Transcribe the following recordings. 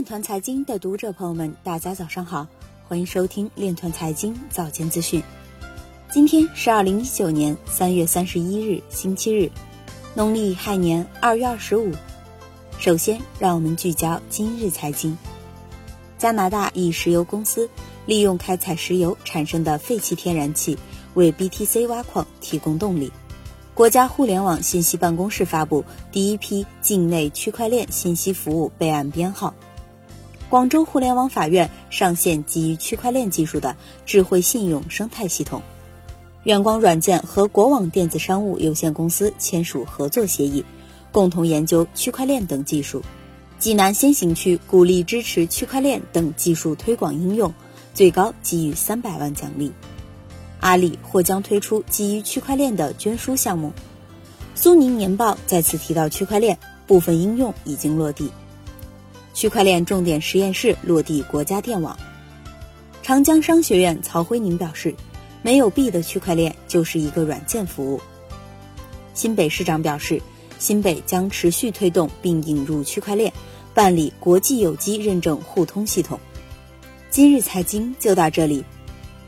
链团财经的读者朋友们，大家早上好，欢迎收听链团财经早间资讯。今天是二零一九年三月三十一日，星期日，农历亥年二月二十五。首先，让我们聚焦今日财经。加拿大一石油公司利用开采石油产生的废弃天然气，为 BTC 挖矿提供动力。国家互联网信息办公室发布第一批境内区块链信息服务备案编号。广州互联网法院上线基于区块链技术的智慧信用生态系统。远光软件和国网电子商务有限公司签署合作协议，共同研究区块链等技术。济南先行区鼓励支持区块链等技术推广应用，最高给予三百万奖励。阿里或将推出基于区块链的捐书项目。苏宁年报再次提到区块链，部分应用已经落地。区块链重点实验室落地国家电网。长江商学院曹辉宁表示，没有币的区块链就是一个软件服务。新北市长表示，新北将持续推动并引入区块链，办理国际有机认证互通系统。今日财经就到这里，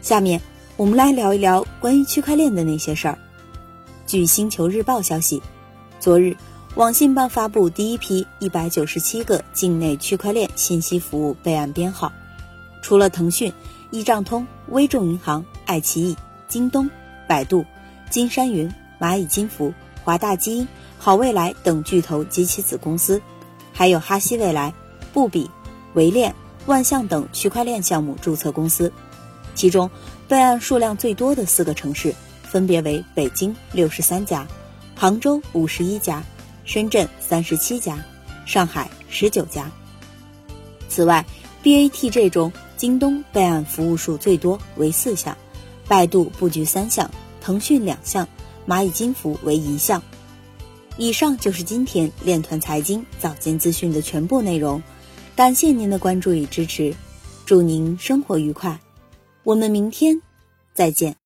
下面。我们来聊一聊关于区块链的那些事儿。据星球日报消息，昨日网信办发布第一批一百九十七个境内区块链信息服务备案编号，除了腾讯、易账通、微众银行、爱奇艺、京东、百度、金山云、蚂蚁金服、华大基因、好未来等巨头及其子公司，还有哈希未来、布比、维链、万象等区块链项目注册公司。其中，备案数量最多的四个城市分别为北京六十三家、杭州五十一家、深圳三十七家、上海十九家。此外，BATJ 中，京东备案服务数最多为四项，百度布局三项，腾讯两项，蚂蚁金服为一项。以上就是今天链团财经早间资讯的全部内容，感谢您的关注与支持，祝您生活愉快。我们明天再见。